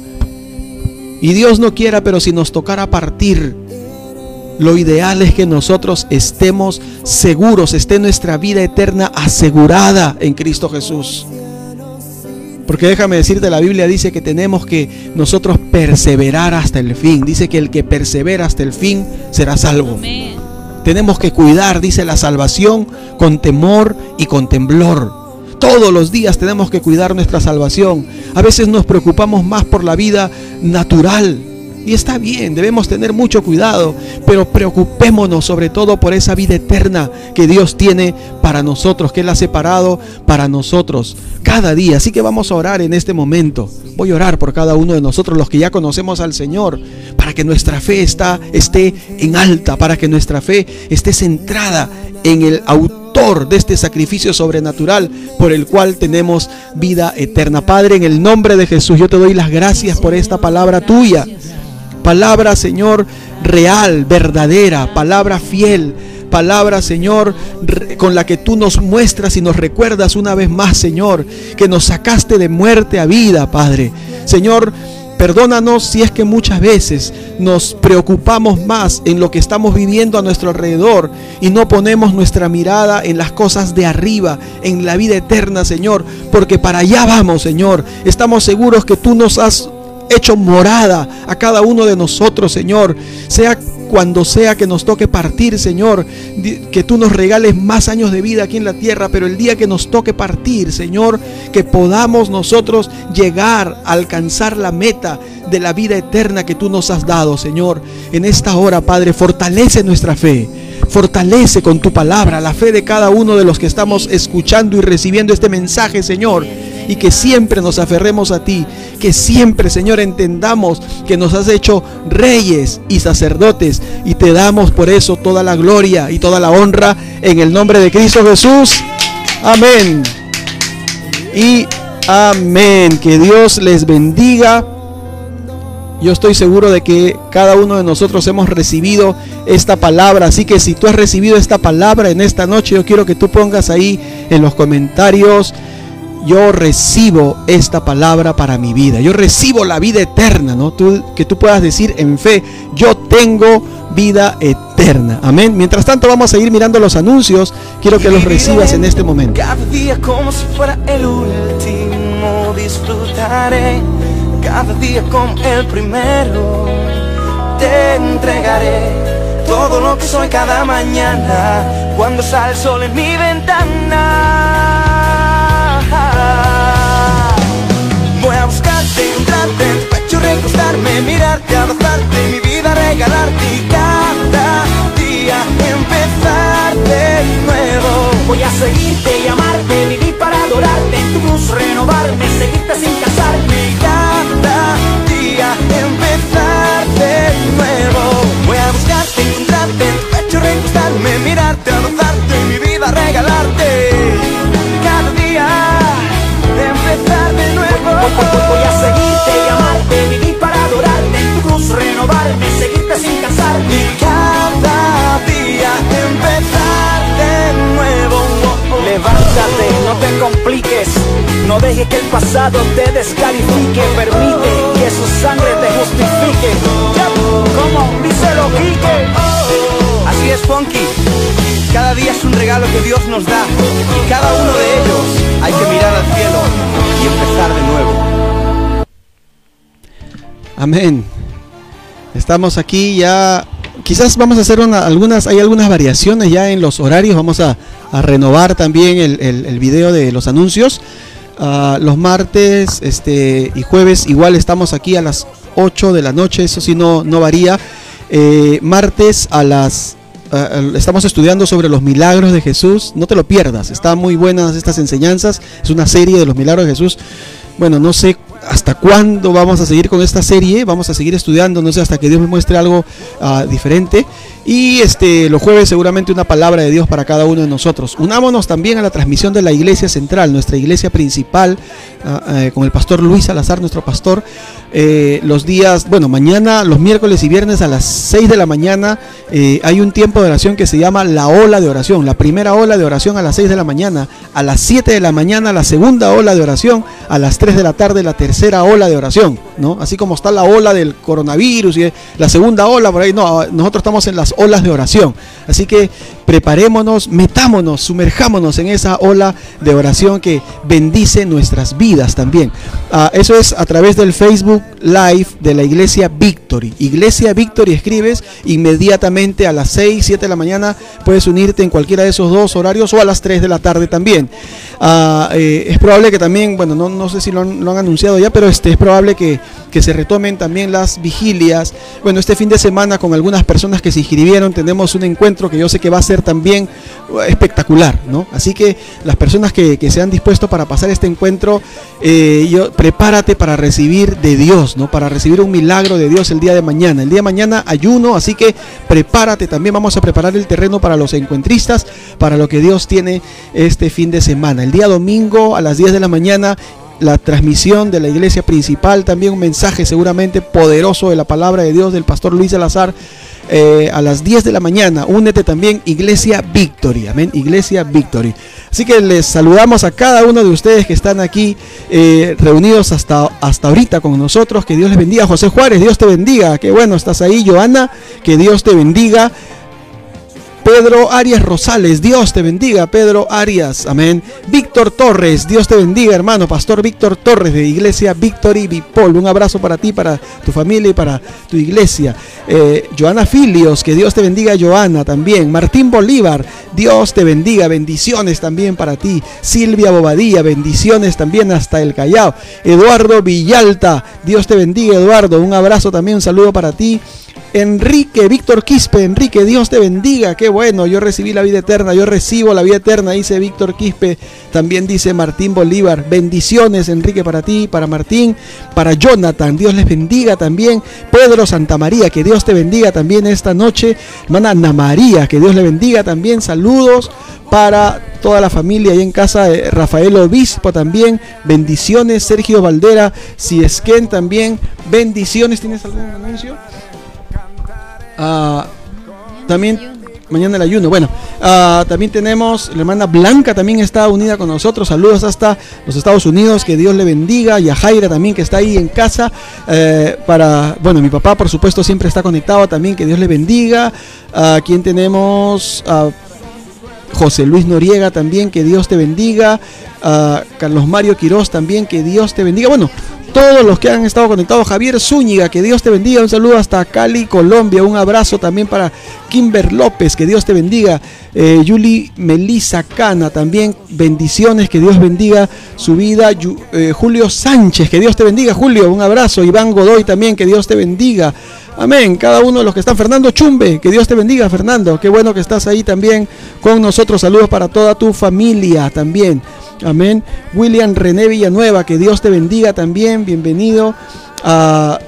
Y Dios no quiera, pero si nos tocara partir, lo ideal es que nosotros estemos seguros, esté nuestra vida eterna asegurada en Cristo Jesús. Porque déjame decirte, la Biblia dice que tenemos que nosotros perseverar hasta el fin. Dice que el que persevera hasta el fin será salvo. Amén. Tenemos que cuidar, dice la salvación, con temor y con temblor. Todos los días tenemos que cuidar nuestra salvación. A veces nos preocupamos más por la vida natural. Y está bien, debemos tener mucho cuidado, pero preocupémonos sobre todo por esa vida eterna que Dios tiene para nosotros, que Él ha separado para nosotros cada día. Así que vamos a orar en este momento. Voy a orar por cada uno de nosotros, los que ya conocemos al Señor, para que nuestra fe está, esté en alta, para que nuestra fe esté centrada en el autor de este sacrificio sobrenatural por el cual tenemos vida eterna. Padre, en el nombre de Jesús, yo te doy las gracias por esta palabra tuya. Palabra, Señor, real, verdadera, palabra fiel, palabra, Señor, con la que tú nos muestras y nos recuerdas una vez más, Señor, que nos sacaste de muerte a vida, Padre. Señor, perdónanos si es que muchas veces nos preocupamos más en lo que estamos viviendo a nuestro alrededor y no ponemos nuestra mirada en las cosas de arriba, en la vida eterna, Señor, porque para allá vamos, Señor. Estamos seguros que tú nos has hecho morada a cada uno de nosotros, Señor. Sea cuando sea que nos toque partir, Señor, que tú nos regales más años de vida aquí en la tierra, pero el día que nos toque partir, Señor, que podamos nosotros llegar a alcanzar la meta de la vida eterna que tú nos has dado, Señor. En esta hora, Padre, fortalece nuestra fe. Fortalece con tu palabra la fe de cada uno de los que estamos escuchando y recibiendo este mensaje, Señor y que siempre nos aferremos a ti, que siempre, Señor, entendamos que nos has hecho reyes y sacerdotes y te damos por eso toda la gloria y toda la honra en el nombre de Cristo Jesús. Amén. Y amén. Que Dios les bendiga. Yo estoy seguro de que cada uno de nosotros hemos recibido esta palabra. Así que si tú has recibido esta palabra en esta noche, yo quiero que tú pongas ahí en los comentarios yo recibo esta palabra para mi vida. Yo recibo la vida eterna, ¿no? Tú, que tú puedas decir en fe, yo tengo vida eterna. Amén. Mientras tanto vamos a seguir mirando los anuncios. Quiero que los recibas en este momento. Cada día como si fuera el último disfrutaré. Cada día como el primero te entregaré todo lo que soy cada mañana cuando sale el sol en mi ventana. Voy a buscarte, encontrarte en tu pecho, recostarme, mirarte, abrazarte, mi vida regalarte y cada día empezar de nuevo. Voy a seguirte y amarte, vivir para adorarte, en tu cruz renovarme, seguirte sin casarme. Voy, voy, voy, voy a seguirte y amarte, vivir para adorarte, en tu cruz renovarme, seguirte sin casarme. Y cada día empezar de nuevo. Levántate, no te compliques, no dejes que el pasado te descalifique, permite que su sangre te justifique. Ya, Como dice lo Quique. Así es, Funky. Cada día es un regalo que Dios nos da. Y cada uno de ellos hay que mirar al cielo y empezar de nuevo. Amén. Estamos aquí ya quizás vamos a hacer una- algunas, hay algunas variaciones ya en los horarios, vamos a, renovar también el video de los anuncios. Ah, los martes este, y jueves igual estamos aquí a las 8 de la noche, eso sí no, no varía. Eh, martes a las... ah, estamos estudiando sobre los milagros de Jesús, no te lo pierdas, están muy buenas estas enseñanzas, es una serie de los milagros de Jesús. Bueno, no sé hasta cuándo vamos a seguir con esta serie, vamos a seguir estudiando, no sé, hasta que Dios me muestre algo ah, diferente. Y este los jueves seguramente una palabra de Dios para cada uno de nosotros. Unámonos también a la transmisión de la iglesia central, nuestra iglesia principal, ah, eh, con el pastor Luis Salazar, nuestro pastor. eh, los días, bueno, mañana, los miércoles y viernes a las 6 de la mañana eh, hay un tiempo de oración que se llama la ola de oración. La primera ola de oración a las 6 de la mañana, a las 7 de la mañana la segunda ola de oración, a las 3 de la tarde la tercera ola de oración, ¿no? Así como está la ola del coronavirus y la segunda ola por ahí, no, nosotros estamos en las olas de oración. Así que preparémonos, metámonos, sumerjámonos en esa ola de oración que bendice nuestras vidas también. Ah, eso es a través del Facebook Live de la Iglesia Victory. Iglesia Victory escribes inmediatamente a las 6, 7 de la mañana. Puedes unirte en cualquiera de esos dos horarios o a las 3 de la tarde también. Ah, eh, es probable que también, bueno, no, sé si lo han, anunciado ya, pero este, es probable que, que se retomen también las vigilias. Bueno, este fin de semana con algunas personas que se inscribieron tenemos un encuentro que yo sé que va a ser también uh, espectacular, ¿no? Así que las personas que, que se han dispuesto para pasar este encuentro, eh, yo, prepárate para recibir de Dios, ¿no? Para recibir un milagro de Dios el día de mañana. El día de mañana ayuno, así que prepárate. También vamos a preparar el terreno para los encuentristas, para lo que Dios tiene este fin de semana. El día domingo a las 10 de la mañana la transmisión de la iglesia principal, también un mensaje seguramente poderoso de la palabra de Dios del pastor Luis Salazar eh, a las 10 de la mañana. Únete también Iglesia Victory, amén, Iglesia Victory. Así que les saludamos a cada uno de ustedes que están aquí eh, reunidos hasta, hasta ahorita con nosotros. Que Dios les bendiga. José Juárez, Dios te bendiga. Qué bueno, estás ahí. Joana, que Dios te bendiga. Pedro Arias Rosales, Dios te bendiga, Pedro Arias, amén. Víctor Torres, Dios te bendiga, hermano, Pastor Víctor Torres de Iglesia Victory Bipol. Un abrazo para ti, para tu familia y para tu iglesia. Eh, Joana Filios, que Dios te bendiga, Joana también. Martín Bolívar, Dios te bendiga, bendiciones también para ti. Silvia Bobadilla, bendiciones también hasta el Callao. Eduardo Villalta, Dios te bendiga, Eduardo. Un abrazo también, un saludo para ti. Enrique, Víctor Quispe, Enrique, Dios te bendiga, qué bueno, yo recibí la vida eterna, yo recibo la vida eterna, dice Víctor Quispe, también dice Martín Bolívar, bendiciones Enrique para ti, para Martín, para Jonathan, Dios les bendiga también, Pedro Santamaría, que Dios te bendiga también esta noche, hermana Ana María, que Dios le bendiga también, saludos para toda la familia ahí en casa de Rafael Obispo también, bendiciones, Sergio Valdera, Siesquén también, bendiciones, ¿tienes algún anuncio? Ah, también mañana el ayuno. Bueno, ah, también tenemos la hermana Blanca, también está unida con nosotros. Saludos hasta los Estados Unidos, que Dios le bendiga. Y a Jaira también, que está ahí en casa. eh, para, bueno, mi papá, por supuesto, siempre está conectado también, que Dios le bendiga. Aquí tenemos a José Luis Noriega también, que Dios te bendiga. A Carlos Mario Quiroz también, que Dios te bendiga. Bueno, todos los que han estado conectados. Javier Zúñiga, que Dios te bendiga. Un saludo hasta Cali, Colombia. Un abrazo también para Kimber López, que Dios te bendiga. Eh, Yuli Melisa Cana, también bendiciones, que Dios bendiga su vida. Eh, Julio Sánchez, que Dios te bendiga, Julio. Un abrazo. Iván Godoy también, que Dios te bendiga. Amén. Cada uno de los que están. Fernando Chumbe, que Dios te bendiga, Fernando. Qué bueno que estás ahí también con nosotros. Saludos para toda tu familia también. Amén. William René Villanueva, que Dios te bendiga también. Bienvenido a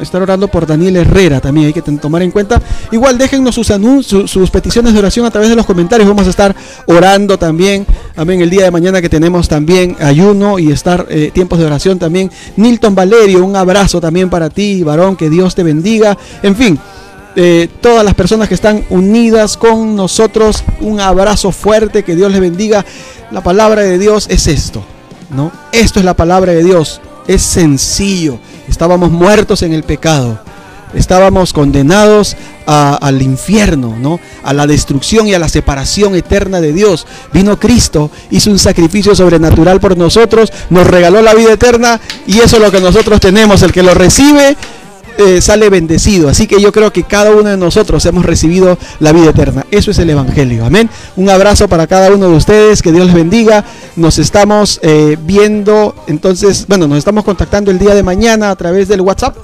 estar orando por Daniel Herrera también hay que tomar en cuenta. Igual déjennos sus anuncios, sus peticiones de oración a través de los comentarios. Vamos a estar orando también. Amén. El día de mañana que tenemos también ayuno y estar eh, tiempos de oración también. Nilton Valerio, un abrazo también para ti, varón. Que Dios te bendiga. En fin. eh, todas las personas que están unidas con nosotros, un abrazo fuerte, que Dios les bendiga. La palabra de Dios es esto, ¿no? Esto es la palabra de Dios, es sencillo. Estábamos muertos en el pecado, estábamos condenados al infierno, ¿no? A la destrucción y a la separación eterna de Dios. Vino Cristo, hizo un sacrificio sobrenatural por nosotros, nos regaló la vida eterna y eso es lo que nosotros tenemos. El que lo recibe eh, sale bendecido. Así que yo creo que cada uno de nosotros hemos recibido la vida eterna. Eso es el Evangelio. Amén. Un abrazo para cada uno de ustedes. Que Dios les bendiga. Nos estamos eh, viendo. Entonces, bueno, nos estamos contactando el día de mañana a través del WhatsApp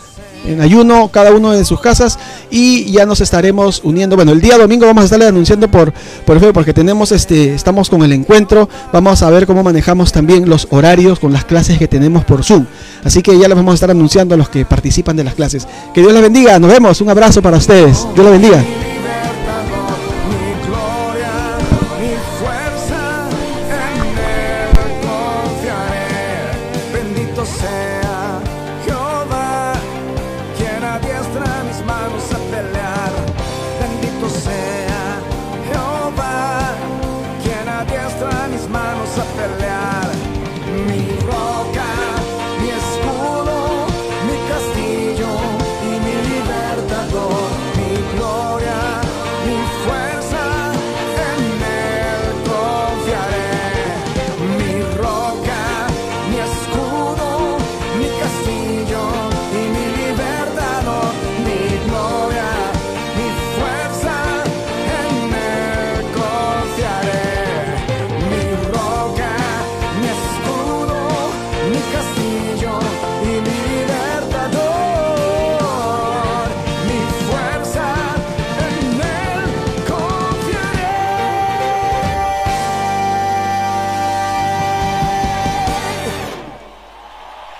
en ayuno, cada uno de sus casas, y ya nos estaremos uniendo. Bueno, el día domingo vamos a estarle anunciando por, por Facebook, porque tenemos este, estamos con el encuentro, vamos a ver cómo manejamos también los horarios con las clases que tenemos por Zoom. Así que ya les vamos a estar anunciando a los que participan de las clases. Que Dios les bendiga, nos vemos, un abrazo para ustedes. Dios les bendiga.